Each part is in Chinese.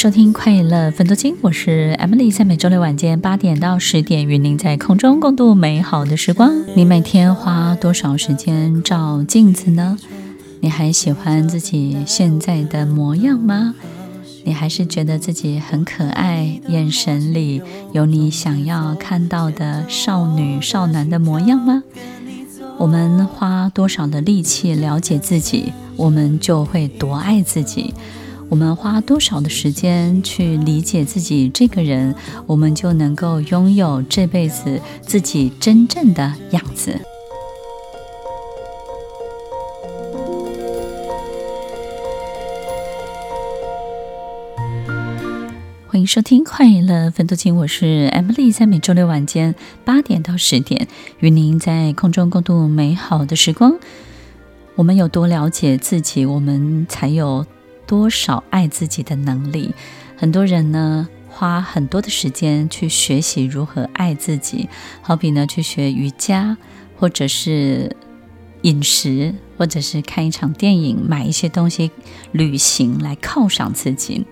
收听《快乐分多金》，我是 Emily，在每周六晚间八点到十点，与您在空中共度美好的时光。你每天花多少时间照镜子呢？你还喜欢自己现在的模样吗？你还是觉得自己很可爱，眼神里有你想要看到的少女少男的模样吗？我们花多少的力气了解自己，我们就会多爱自己。我们花多少的时间去理解自己这个人，我们就能够拥有这辈子自己真正的样子。欢迎收听《快乐分多金》，我是 Emily，在每周六晚间八点到十点，与您在空中共度美好的时光。我们有多了解自己，我们才有。多少爱自己的能力？很多人呢，花很多的时间去学习如何爱自己，好比呢，去学瑜伽，或者是饮食，或者是看一场电影，买一些东西，旅行来犒赏自己。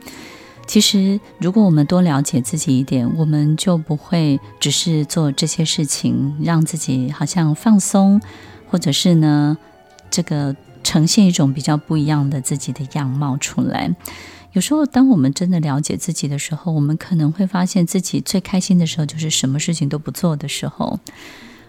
其实，如果我们多了解自己一点，我们就不会只是做这些事情，让自己好像放松，或者是呢，这个。呈现一种比较不一样的自己的样貌出来。有时候，当我们真的了解自己的时候，我们可能会发现自己最开心的时候，就是什么事情都不做的时候，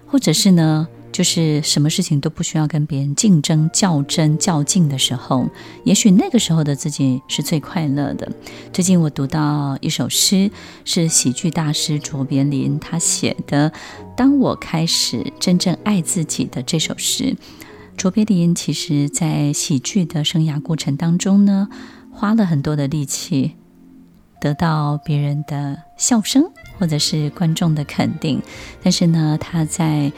或者是呢，就是什么事情都不需要跟别人竞争、较真、较劲的时候。也许那个时候的自己是最快乐的。最近我读到一首诗，是喜剧大师卓别林他写的《当我开始真正爱自己》的这首诗。卓别林其实，在喜剧的生涯过程当中呢，花了很多的力气，得到别人的笑声或者是观众的肯定。但是呢，他在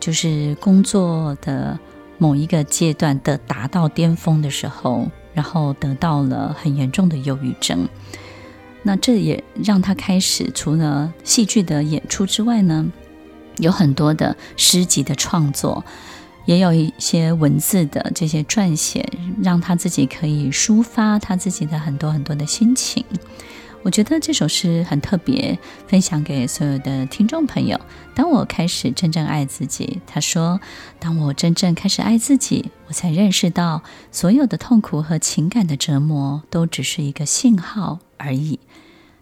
就是工作的某一个阶段的达到巅峰的时候，然后得到了很严重的忧郁症。那这也让他开始除了戏剧的演出之外呢，有很多的诗集的创作。也有一些文字的这些撰写，让他自己可以抒发他自己的很多很多的心情。我觉得这首诗很特别，分享给所有的听众朋友。当我开始真正爱自己，他说：“当我真正开始爱自己，我才认识到，所有的痛苦和情感的折磨都只是一个信号而已。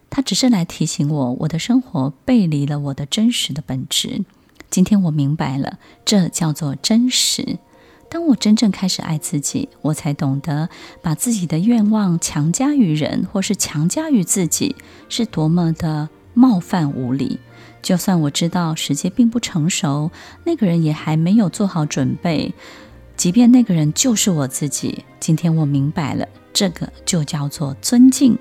它只是来提醒我，我的生活背离了我的真实的本质。”今天我明白了，这叫做真实。当我真正开始爱自己，我才懂得把自己的愿望强加于人，或是强加于自己，是多么的冒犯无理。就算我知道时机并不成熟，那个人也还没有做好准备，即便那个人就是我自己。今天我明白了，这个就叫做尊敬。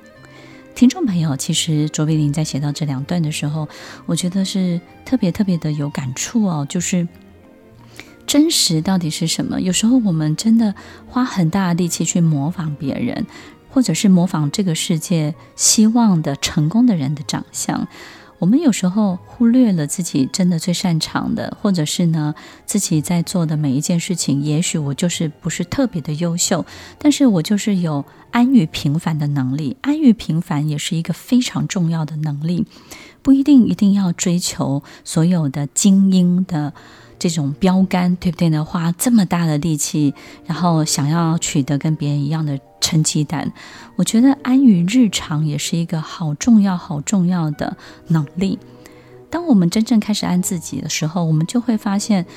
听众朋友，其实卓别林在写到这两段的时候，我觉得是特别特别的有感触哦。就是真实到底是什么？有时候我们真的花很大的力气去模仿别人，或者是模仿这个世界希望的成功的人的长相。我们有时候忽略了自己真的最擅长的，或者是呢，自己在做的每一件事情，也许我就是不是特别的优秀，但是我就是有安于平凡的能力。安于平凡也是一个非常重要的能力，不一定一定要追求所有的精英的这种标杆，对不对呢？花这么大的力气，然后想要取得跟别人一样的。成绩单，我觉得安于日常也是一个好重要、好重要的能力。当我们真正开始安自己的时候，我们就会发现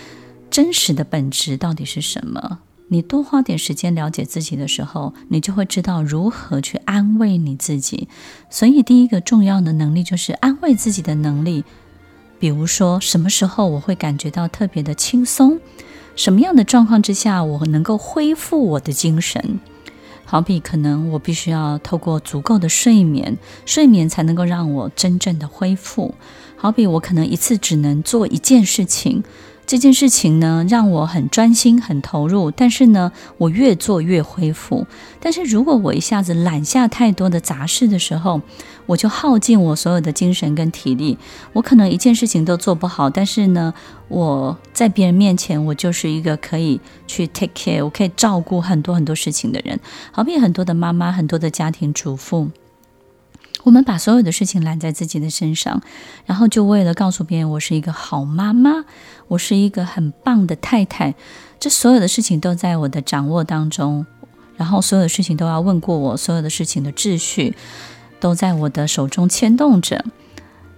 真实的本质到底是什么。你多花点时间了解自己的时候，你就会知道如何去安慰你自己。所以，第一个重要的能力就是安慰自己的能力。比如说，什么时候我会感觉到特别的轻松？什么样的状况之下，我能够恢复我的精神？好比可能我必须要透过足够的睡眠，睡眠才能够让我真正的恢复。好比我可能一次只能做一件事情。这件事情呢，让我很专心、很投入，但是呢，我越做越恢复。但是如果我一下子揽下太多的杂事的时候，我就耗尽我所有的精神跟体力，我可能一件事情都做不好。但是呢，我在别人面前，我就是一个可以去 take care，我可以照顾很多很多事情的人。好比很多的妈妈，很多的家庭主妇。我们把所有的事情揽在自己的身上，然后就为了告诉别人我是一个好妈妈，我是一个很棒的太太，这所有的事情都在我的掌握当中，然后所有的事情都要问过我，所有的事情的秩序都在我的手中牵动着。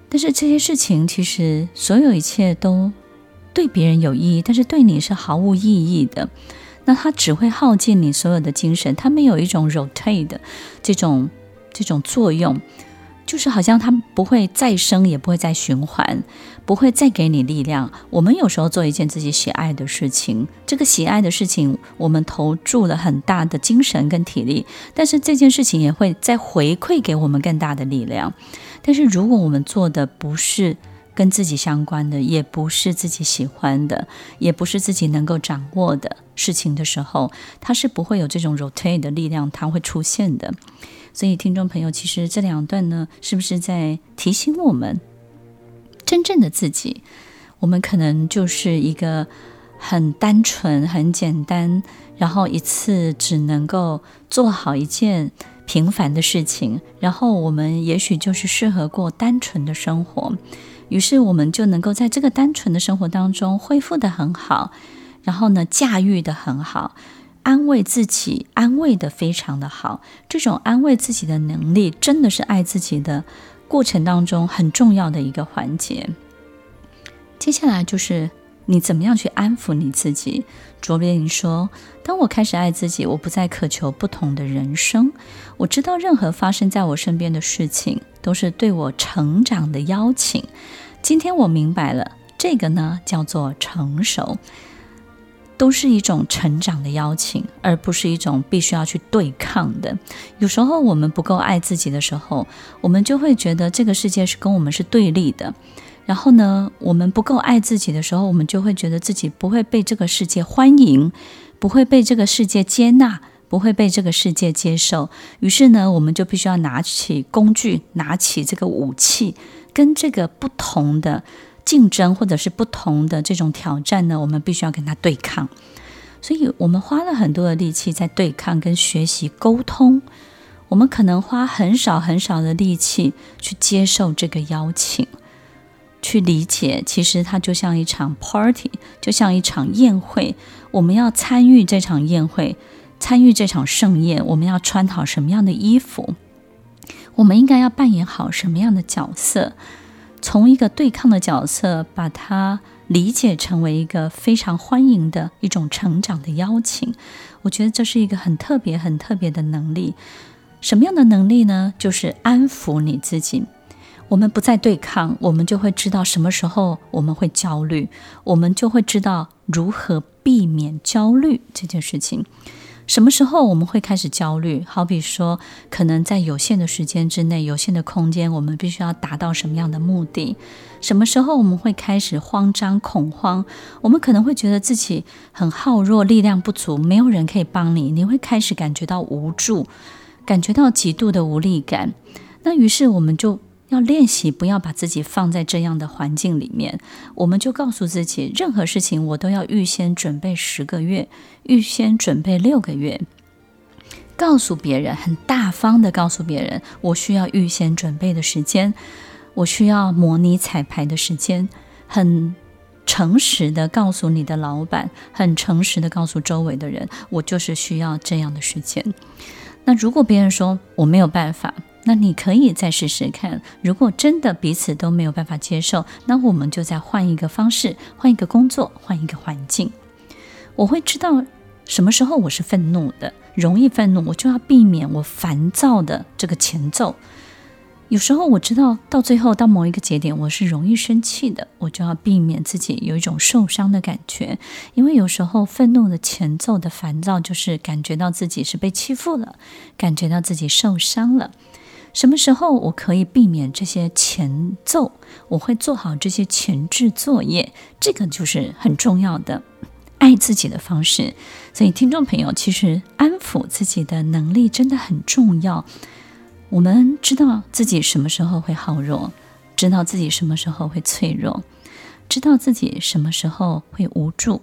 但是这些事情其实所有一切都对别人有意义，但是对你是毫无意义的。那它只会耗尽你所有的精神，它没有一种 rotate 的这种。这种作用，就是好像它不会再生，也不会再循环，不会再给你力量。我们有时候做一件自己喜爱的事情，这个喜爱的事情，我们投注了很大的精神跟体力，但是这件事情也会再回馈给我们更大的力量。但是如果我们做的不是跟自己相关的，也不是自己喜欢的，也不是自己能够掌握的事情的时候，它是不会有这种 rotate 的力量，它会出现的。所以，听众朋友，其实这两段呢，是不是在提醒我们，真正的自己，我们可能就是一个很单纯、很简单，然后一次只能够做好一件平凡的事情，然后我们也许就是适合过单纯的生活，于是我们就能够在这个单纯的生活当中恢复得很好，然后呢，驾驭得很好。安慰自己，安慰得非常的好。这种安慰自己的能力，真的是爱自己的过程当中很重要的一个环节。接下来就是你怎么样去安抚你自己。卓别林说：“当我开始爱自己，我不再渴求不同的人生。我知道任何发生在我身边的事情，都是对我成长的邀请。今天我明白了，这个呢，叫做成熟。”都是一种成长的邀请，而不是一种必须要去对抗的。有时候我们不够爱自己的时候，我们就会觉得这个世界是跟我们是对立的。然后呢，我们不够爱自己的时候，我们就会觉得自己不会被这个世界欢迎，不会被这个世界接纳，不会被这个世界接受。于是呢，我们就必须要拿起工具，拿起这个武器，跟这个不同的。竞争或者是不同的这种挑战呢，我们必须要跟他对抗，所以我们花了很多的力气在对抗跟学习沟通。我们可能花很少很少的力气去接受这个邀请，去理解，其实它就像一场 party，就像一场宴会。我们要参与这场宴会，参与这场盛宴，我们要穿好什么样的衣服？我们应该要扮演好什么样的角色？从一个对抗的角色，把它理解成为一个非常欢迎的一种成长的邀请，我觉得这是一个很特别、很特别的能力。什么样的能力呢？就是安抚你自己。我们不再对抗，我们就会知道什么时候我们会焦虑，我们就会知道如何避免焦虑这件事情。什么时候我们会开始焦虑？好比说，可能在有限的时间之内、有限的空间，我们必须要达到什么样的目的？什么时候我们会开始慌张、恐慌？我们可能会觉得自己很耗弱、力量不足，没有人可以帮你，你会开始感觉到无助，感觉到极度的无力感。那于是我们就。要练习，不要把自己放在这样的环境里面。我们就告诉自己，任何事情我都要预先准备十个月，预先准备六个月。告诉别人，很大方的告诉别人，我需要预先准备的时间，我需要模拟彩排的时间。很诚实的告诉你的老板，很诚实的告诉周围的人，我就是需要这样的时间。那如果别人说我没有办法，那你可以再试试看，如果真的彼此都没有办法接受，那我们就再换一个方式，换一个工作，换一个环境。我会知道什么时候我是愤怒的，容易愤怒，我就要避免我烦躁的这个前奏。有时候我知道到最后到某一个节点，我是容易生气的，我就要避免自己有一种受伤的感觉，因为有时候愤怒的前奏的烦躁，就是感觉到自己是被欺负了，感觉到自己受伤了。什么时候我可以避免这些前奏？我会做好这些前置作业，这个就是很重要的爱自己的方式。所以，听众朋友，其实安抚自己的能力真的很重要。我们知道自己什么时候会好弱，知道自己什么时候会脆弱，知道自己什么时候会无助，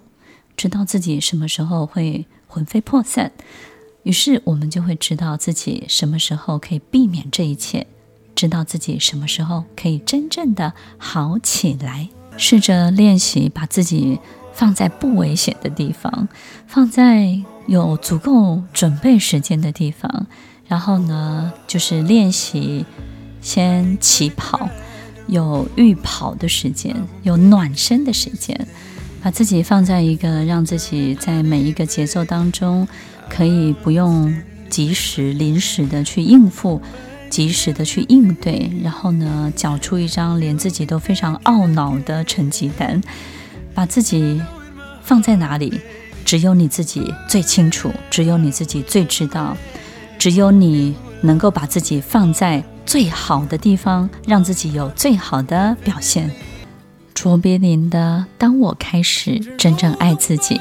知道自己什么时候会魂飞魄散。于是我们就会知道自己什么时候可以避免这一切，知道自己什么时候可以真正的好起来。试着练习把自己放在不危险的地方，放在有足够准备时间的地方，然后呢，就是练习先起跑，有预跑的时间，有暖身的时间，把自己放在一个让自己在每一个节奏当中。可以不用及时、临时的去应付，及时的去应对，然后呢，缴出一张连自己都非常懊恼的成绩单，把自己放在哪里，只有你自己最清楚，只有你自己最知道，只有你能够把自己放在最好的地方，让自己有最好的表现。卓别林的《当我开始真正爱自己》。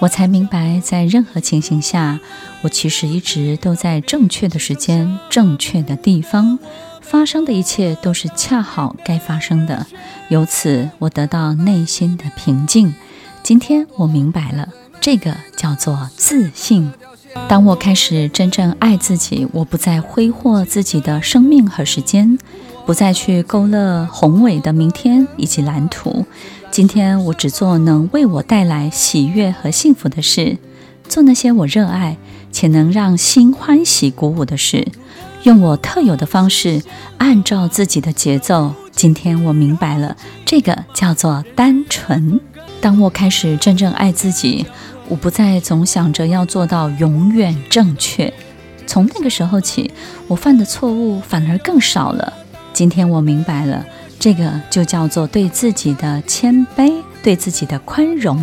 我才明白，在任何情形下，我其实一直都在正确的时间、正确的地方，发生的一切都是恰好该发生的。由此，我得到内心的平静。今天我明白了，这个叫做自信。当我开始真正爱自己，我不再挥霍自己的生命和时间，不再去勾勒宏伟的明天以及蓝图。今天我只做能为我带来喜悦和幸福的事，做那些我热爱且能让心欢喜鼓舞的事，用我特有的方式，按照自己的节奏。今天我明白了，这个叫做单纯。当我开始真正爱自己，我不再总想着要做到永远正确。从那个时候起，我犯的错误反而更少了。今天我明白了。这个就叫做对自己的谦卑，对自己的宽容。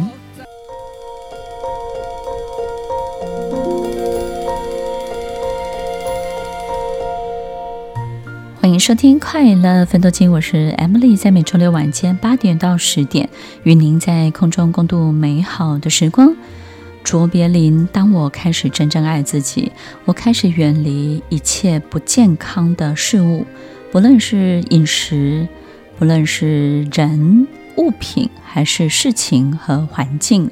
欢迎收听《快乐奋斗金》，我是 Emily，在每周六晚间八点到十点，与您在空中共度美好的时光。卓别林，当我开始真正爱自己，我开始远离一切不健康的事物，不论是饮食。不论是人、物品，还是事情和环境，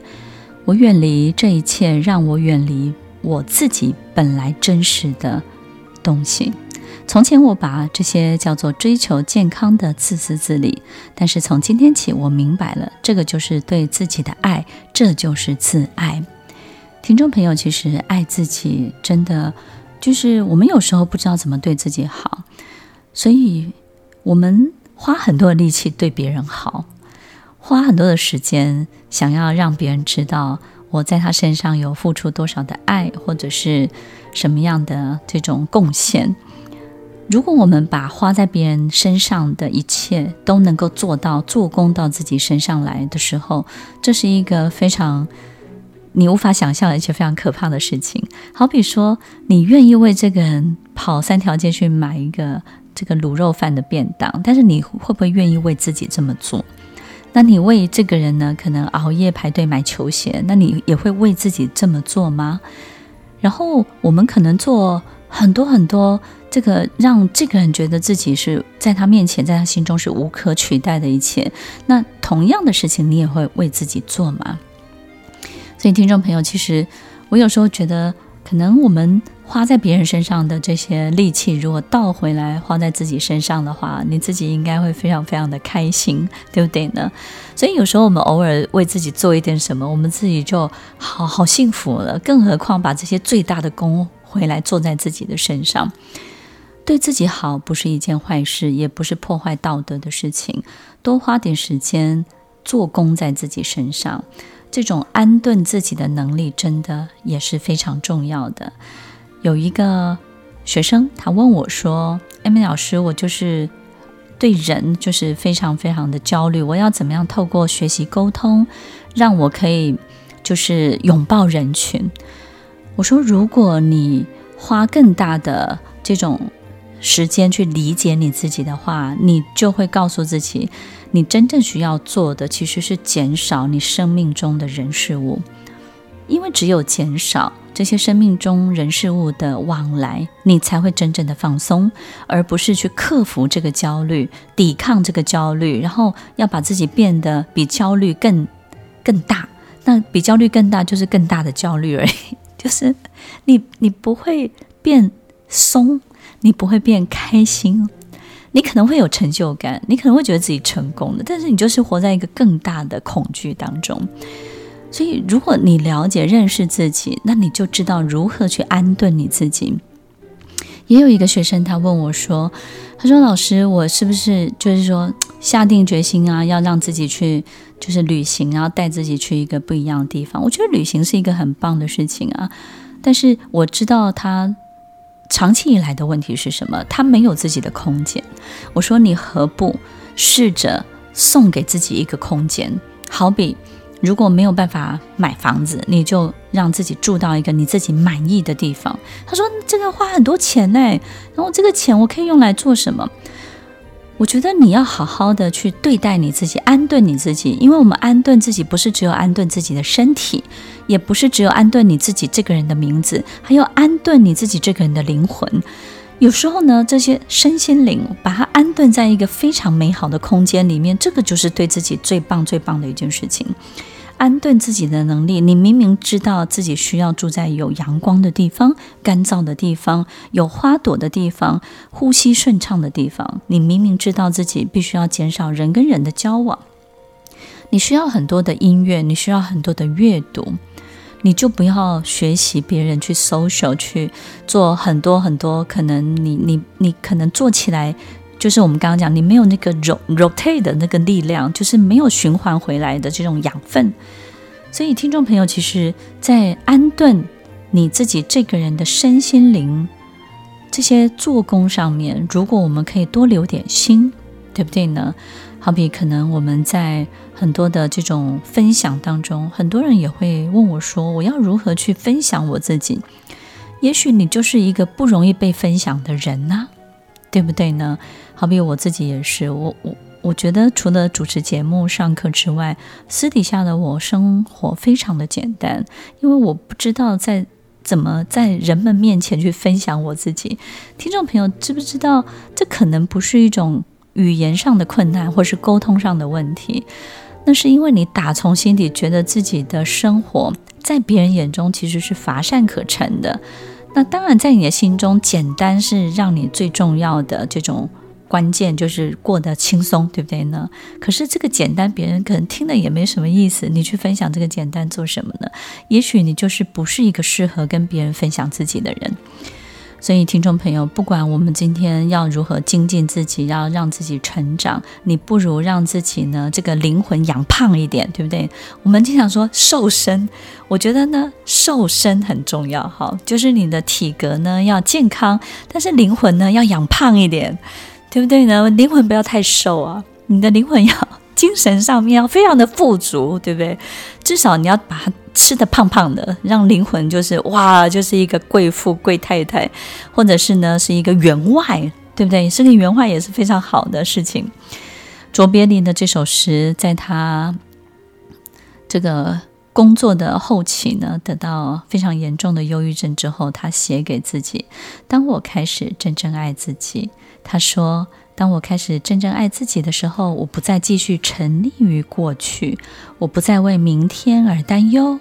我远离这一切，让我远离我自己本来真实的东西。从前我把这些叫做追求健康的自私自利，但是从今天起，我明白了，这个就是对自己的爱，这就是自爱。听众朋友，其实爱自己真的就是我们有时候不知道怎么对自己好，所以我们。花很多的力气对别人好，花很多的时间想要让别人知道我在他身上有付出多少的爱，或者是什么样的这种贡献。如果我们把花在别人身上的一切都能够做到做工到自己身上来的时候，这是一个非常你无法想象而且非常可怕的事情。好比说，你愿意为这个人跑三条街去买一个。这个卤肉饭的便当，但是你会不会愿意为自己这么做？那你为这个人呢？可能熬夜排队买球鞋，那你也会为自己这么做吗？然后我们可能做很多很多，这个让这个人觉得自己是在他面前，在他心中是无可取代的一切。那同样的事情，你也会为自己做吗？所以，听众朋友，其实我有时候觉得，可能我们。花在别人身上的这些力气，如果倒回来花在自己身上的话，你自己应该会非常非常的开心，对不对呢？所以有时候我们偶尔为自己做一点什么，我们自己就好好幸福了。更何况把这些最大的功回来做在自己的身上，对自己好不是一件坏事，也不是破坏道德的事情。多花点时间做工在自己身上，这种安顿自己的能力，真的也是非常重要的。有一个学生，他问我说：“艾米老师，我就是对人就是非常非常的焦虑，我要怎么样透过学习沟通，让我可以就是拥抱人群？”我说：“如果你花更大的这种时间去理解你自己的话，你就会告诉自己，你真正需要做的其实是减少你生命中的人事物，因为只有减少这些生命中人事物的往来，你才会真正的放松，而不是去克服这个焦虑、抵抗这个焦虑，然后要把自己变得比焦虑更更大。那比焦虑更大，就是更大的焦虑而已，就是你你不会变松。你不会变开心，你可能会有成就感，你可能会觉得自己成功了，但是你就是活在一个更大的恐惧当中。所以，如果你了解、认识自己，那你就知道如何去安顿你自己。也有一个学生他问我说：“他说老师，我是不是就是说下定决心啊，要让自己去就是旅行，然后带自己去一个不一样的地方？我觉得旅行是一个很棒的事情啊，但是我知道他。”长期以来的问题是什么？他没有自己的空间。我说，你何不试着送给自己一个空间？好比如果没有办法买房子，你就让自己住到一个你自己满意的地方。他说，这个要花很多钱呢，然后这个钱我可以用来做什么？我觉得你要好好的去对待你自己，安顿你自己，因为我们安顿自己不是只有安顿自己的身体，也不是只有安顿你自己这个人的名字，还要安顿你自己这个人的灵魂。有时候呢，这些身心灵把它安顿在一个非常美好的空间里面，这个就是对自己最棒最棒的一件事情。安顿自己的能力，你明明知道自己需要住在有阳光的地方、干燥的地方、有花朵的地方、呼吸顺畅的地方。你明明知道自己必须要减少人跟人的交往，你需要很多的音乐，你需要很多的阅读，你就不要学习别人去 social 去做很多很多可能你你你可能做起来。就是我们刚刚讲，你没有那个 rotate 的那个力量，就是没有循环回来的这种养分。所以，听众朋友，其实，在安顿你自己这个人的身心灵这些做工上面，如果我们可以多留点心，对不对呢？好比可能我们在很多的这种分享当中，很多人也会问我说：“我要如何去分享我自己？”也许你就是一个不容易被分享的人呢、对不对呢？好比我自己也是，我我我觉得除了主持节目、上课之外，私底下的我生活非常的简单，因为我不知道在怎么在人们面前去分享我自己。听众朋友知不知道，这可能不是一种语言上的困难，或是沟通上的问题，那是因为你打从心底觉得自己的生活在别人眼中其实是乏善可陈的。那当然，在你的心中，简单是让你最重要的这种关键，就是过得轻松，对不对呢？可是这个简单，别人可能听了也没什么意思。你去分享这个简单做什么呢？也许你就是不是一个适合跟别人分享自己的人。所以，听众朋友，不管我们今天要如何精进自己，要让自己成长，你不如让自己呢，这个灵魂养胖一点，对不对？我们经常说瘦身，我觉得呢，瘦身很重要，哈，就是你的体格呢要健康，但是灵魂呢要养胖一点，对不对呢？灵魂不要太瘦啊，你的灵魂要 精神上面要非常的富足，对不对？至少你要把它。吃得胖胖的，让灵魂就是哇，就是一个贵妇、贵太太，或者是呢是一个员外，对不对？是个员外也是非常好的事情。卓别林的这首诗，在他这个工作的后期呢，得到非常严重的忧郁症之后，他写给自己：当我开始真正爱自己，他说。当我开始真正爱自己的时候，我不再继续沉溺于过去，我不再为明天而担忧。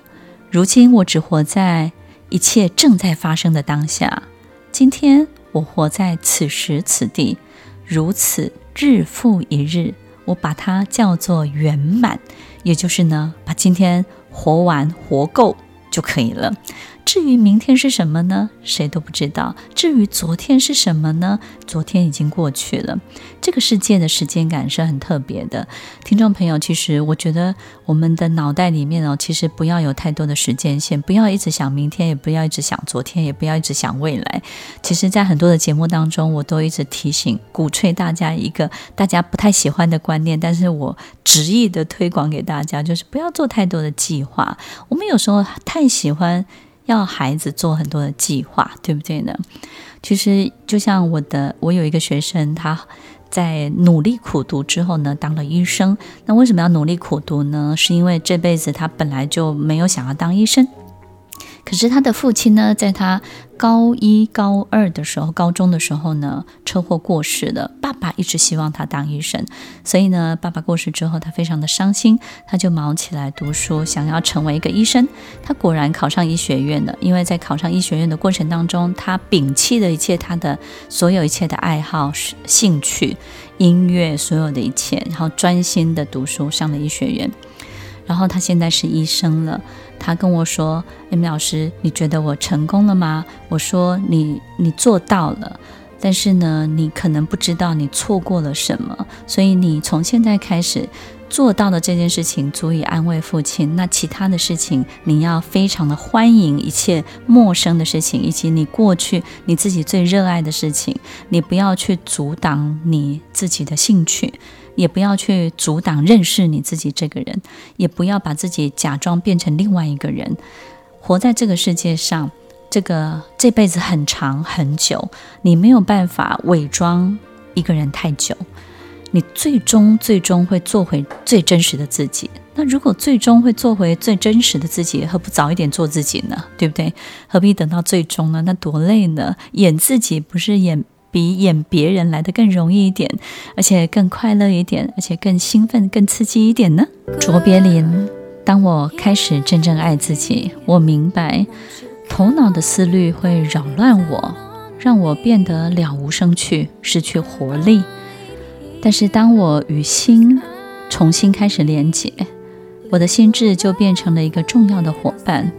如今，我只活在一切正在发生的当下。今天，我活在此时此地，如此日复一日。我把它叫做圆满，也就是呢，把今天活完、活够就可以了。至于明天是什么呢？谁都不知道。至于昨天是什么呢？昨天已经过去了。这个世界的时间感是很特别的。听众朋友，其实我觉得我们的脑袋里面哦，其实不要有太多的时间线，不要一直想明天，也不要一直想昨天，也不要一直想未来。其实，在很多的节目当中，我都一直提醒、鼓吹大家一个大家不太喜欢的观念，但是我执意的推广给大家，就是不要做太多的计划。我们有时候太喜欢。要孩子做很多的计划，对不对呢？其实就像我的，我有一个学生，他在努力苦读之后呢，当了医生。那为什么要努力苦读呢？是因为这辈子他本来就没有想要当医生。可是他的父亲呢，在他高一、高二的时候，高中的时候呢，车祸过世了。爸爸一直希望他当医生，所以呢，爸爸过世之后，他非常的伤心，他就忙起来读书，想要成为一个医生。他果然考上医学院了，因为在考上医学院的过程当中，他摒弃了一切他的所有一切的爱好、兴趣、音乐，所有的一切，然后专心的读书，上了医学院。然后他现在是医生了。他跟我说：“M 老师，你觉得我成功了吗？”我说：“你你做到了，但是呢，你可能不知道你错过了什么。所以你从现在开始做到的这件事情，足以安慰父亲。那其他的事情，你要非常的欢迎一切陌生的事情，以及你过去你自己最热爱的事情，你不要去阻挡你自己的兴趣。”也不要去阻挡认识你自己这个人，也不要把自己假装变成另外一个人。活在这个世界上，这个这辈子很长很久，你没有办法伪装一个人太久。你最终最终会做回最真实的自己。那如果最终会做回最真实的自己，何不早一点做自己呢？对不对？何必等到最终呢？那多累呢？演自己不是演。比演别人来的更容易一点，而且更快乐一点，而且更兴奋、更刺激一点呢。卓别林，当我开始真正爱自己，我明白头脑的思虑会扰乱我，让我变得了无生趣，失去活力。但是当我与心重新开始连接，我的心智就变成了一个重要的伙伴，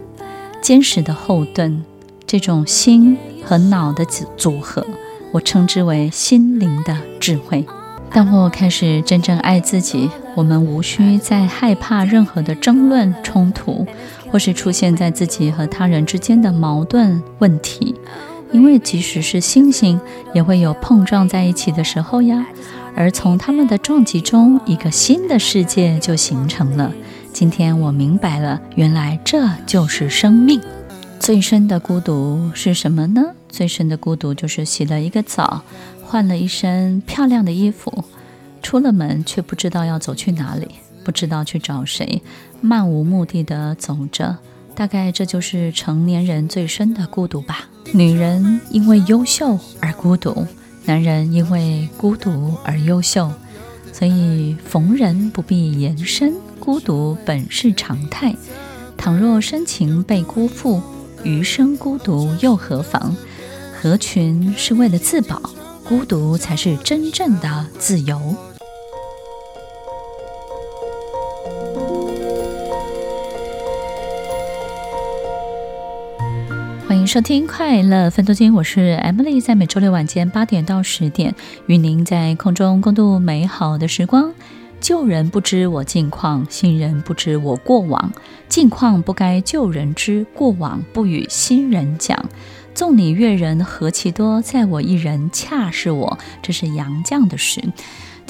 坚实的后盾。这种心和脑的组组合。我称之为心灵的智慧。当我开始真正爱自己，我们无需再害怕任何的争论、冲突，或是出现在自己和他人之间的矛盾问题。因为即使是星星，也会有碰撞在一起的时候呀。而从他们的撞击中，一个新的世界就形成了。今天我明白了，原来这就是生命。最深的孤独是什么呢？最深的孤独就是洗了一个澡，换了一身漂亮的衣服，出了门却不知道要走去哪里，不知道去找谁，漫无目的地走着。大概这就是成年人最深的孤独吧。女人因为优秀而孤独，男人因为孤独而优秀。所以逢人不必言深，孤独本是常态。倘若深情被辜负，余生孤独又何妨？合群是为了自保，孤独才是真正的自由。收听《快乐分多金》，我是 Emily，在每周六晚间八点到十点，与您在空中共度美好的时光。旧人不知我近况，新人不知我过往。近况不该旧人知，过往不与新人讲。纵你阅人何其多，在我一人恰是我。这是杨绛的诗。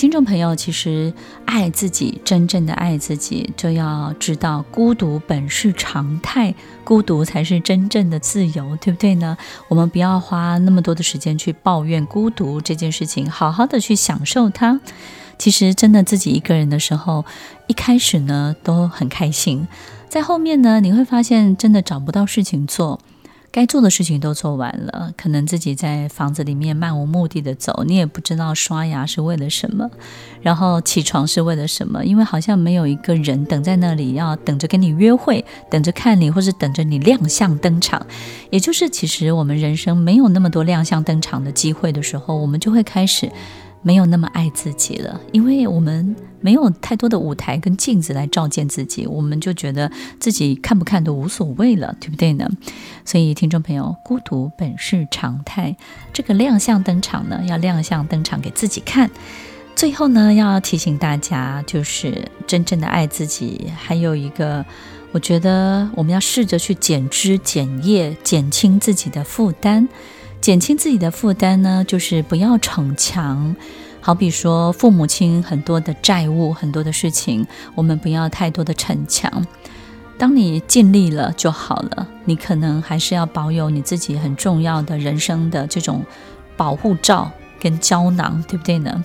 听众朋友，其实爱自己，真正的爱自己，就要知道孤独本是常态，孤独才是真正的自由，对不对呢？我们不要花那么多的时间去抱怨孤独这件事情，好好的去享受它。其实，真的自己一个人的时候，一开始呢都很开心，在后面呢，你会发现真的找不到事情做。该做的事情都做完了，可能自己在房子里面漫无目的的走，你也不知道刷牙是为了什么，然后起床是为了什么，因为好像没有一个人等在那里要等着跟你约会，等着看你，或是等着你亮相登场。也就是，其实我们人生没有那么多亮相登场的机会的时候，我们就会开始。没有那么爱自己了，因为我们没有太多的舞台跟镜子来照见自己，我们就觉得自己看不看都无所谓了，对不对呢？所以，听众朋友，孤独本是常态，这个亮相登场呢，要亮相登场给自己看。最后呢，要提醒大家，就是真正的爱自己，还有一个，我觉得我们要试着去减枝减叶，减轻自己的负担。减轻自己的负担呢，就是不要逞强。好比说，父母亲很多的债务，很多的事情，我们不要太多的逞强。当你尽力了就好了，你可能还是要保有你自己很重要的人生的这种保护罩跟胶囊，对不对呢？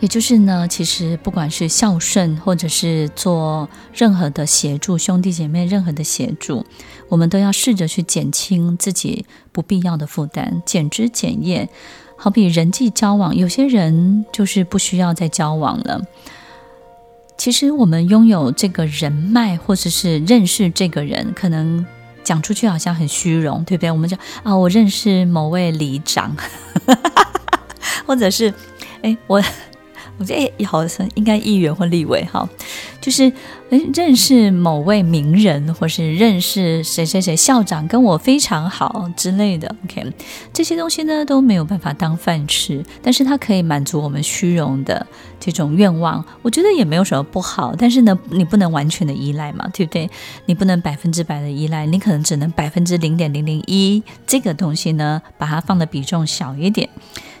也就是呢，其实不管是孝顺，或者是做任何的协助兄弟姐妹，任何的协助，我们都要试着去减轻自己不必要的负担，减脂减业。好比人际交往，有些人就是不需要再交往了。其实我们拥有这个人脉，或者是认识这个人，可能讲出去好像很虚荣，对不对？我们讲啊，我认识某位里长，或者是哎我。我觉得好像应该议员或立委哈，就是认识某位名人，或是认识谁谁谁校长跟我非常好之类的。OK，这些东西呢都没有办法当饭吃，但是它可以满足我们虚荣的这种愿望。我觉得也没有什么不好，但是呢，你不能完全的依赖嘛，对不对？你不能百分之百的依赖，你可能只能百分之零点零零一这个东西呢，把它放的比重小一点。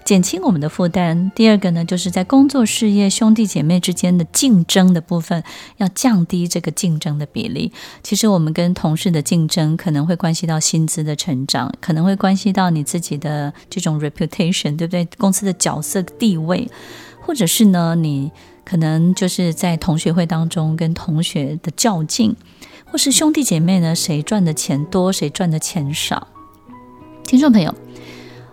减轻我们的负担。第二个呢，就是在工作事业、兄弟姐妹之间的竞争的部分，要降低这个竞争的比例。其实我们跟同事的竞争，可能会关系到薪资的成长，可能会关系到你自己的这种 reputation，对不对？公司的角色地位，或者是呢，你可能就是在同学会当中跟同学的较劲，或是兄弟姐妹呢，谁赚的钱多，谁赚的钱少。听众朋友，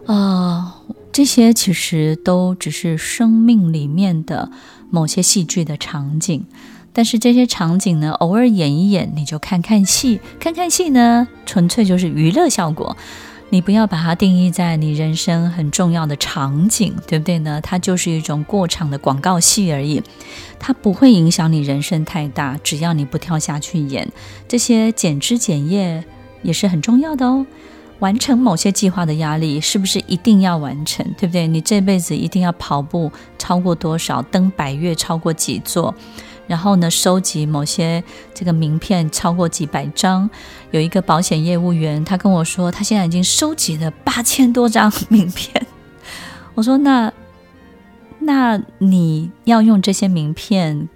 啊、这些其实都只是生命里面的某些戏剧的场景，但是这些场景呢，偶尔演一演，你就看看戏，看看戏呢，纯粹就是娱乐效果。你不要把它定义在你人生很重要的场景，对不对呢？它就是一种过场的广告戏而已，它不会影响你人生太大，只要你不跳下去演。这些减枝减叶也是很重要的哦。完成某些计划的压力是不是一定要完成？对不对？你这辈子一定要跑步超过多少，登百岳超过几座，然后呢，收集某些这个名片超过几百张。有一个保险业务员，他跟我说，他现在已经收集了八千多张名片。我说，那那你要用这些名片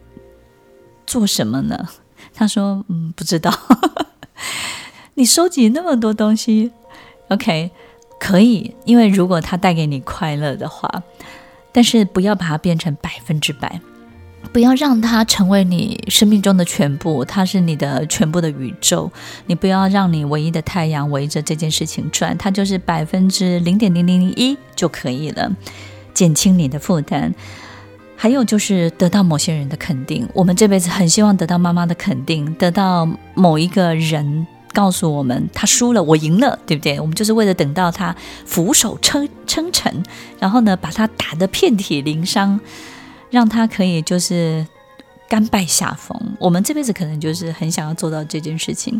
做什么呢？他说，嗯，不知道。你收集那么多东西。OK，可以，因为如果它带给你快乐的话，但是不要把它变成百分之百，不要让它成为你生命中的全部，它是你的全部的宇宙。你不要让你唯一的太阳围着这件事情转，它就是百分之零点零零零一就可以了，减轻你的负担。还有就是得到某些人的肯定，我们这辈子很希望得到妈妈的肯定，得到某一个人。告诉我们他输了，我赢了，对不对？我们就是为了等到他俯首称称臣，然后呢，把他打得遍体鳞伤，让他可以就是甘拜下风。我们这辈子可能就是很想要做到这件事情。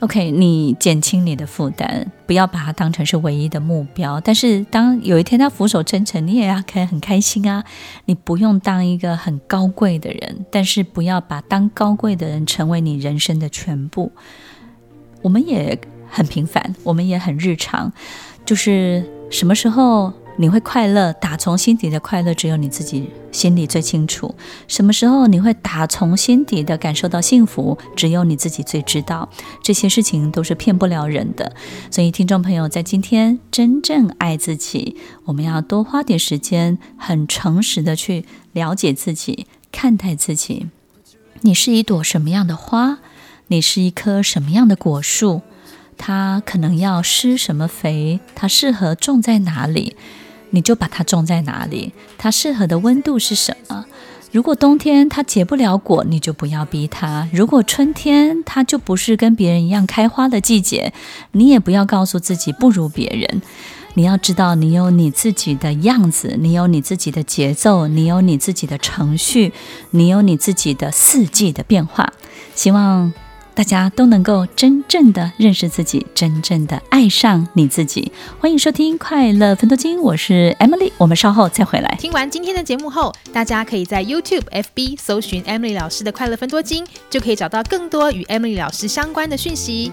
OK，你减轻你的负担，不要把它当成是唯一的目标。但是当有一天他俯首称臣，你也要可以很开心啊。你不用当一个很高贵的人，但是不要把当高贵的人成为你人生的全部。我们也很平凡，我们也很日常，就是什么时候你会快乐，打从心底的快乐，只有你自己心里最清楚；什么时候你会打从心底的感受到幸福，只有你自己最知道。这些事情都是骗不了人的，所以听众朋友，在今天真正爱自己，我们要多花点时间，很诚实的去了解自己，看待自己。你是一朵什么样的花？你是一棵什么样的果树？它可能要施什么肥？它适合种在哪里？你就把它种在哪里。它适合的温度是什么？如果冬天它结不了果，你就不要逼它；如果春天它就不是跟别人一样开花的季节，你也不要告诉自己不如别人。你要知道，你有你自己的样子，你有你自己的节奏，你有你自己的程序，你有你自己的四季的变化。希望。大家都能够真正的认识自己，真正的爱上你自己。欢迎收听《快乐分多金》，我是 Emily，我们稍后再回来。听完今天的节目后，大家可以在 YouTube、FB 搜寻 Emily 老师的《快乐分多金》，就可以找到更多与 Emily 老师相关的讯息。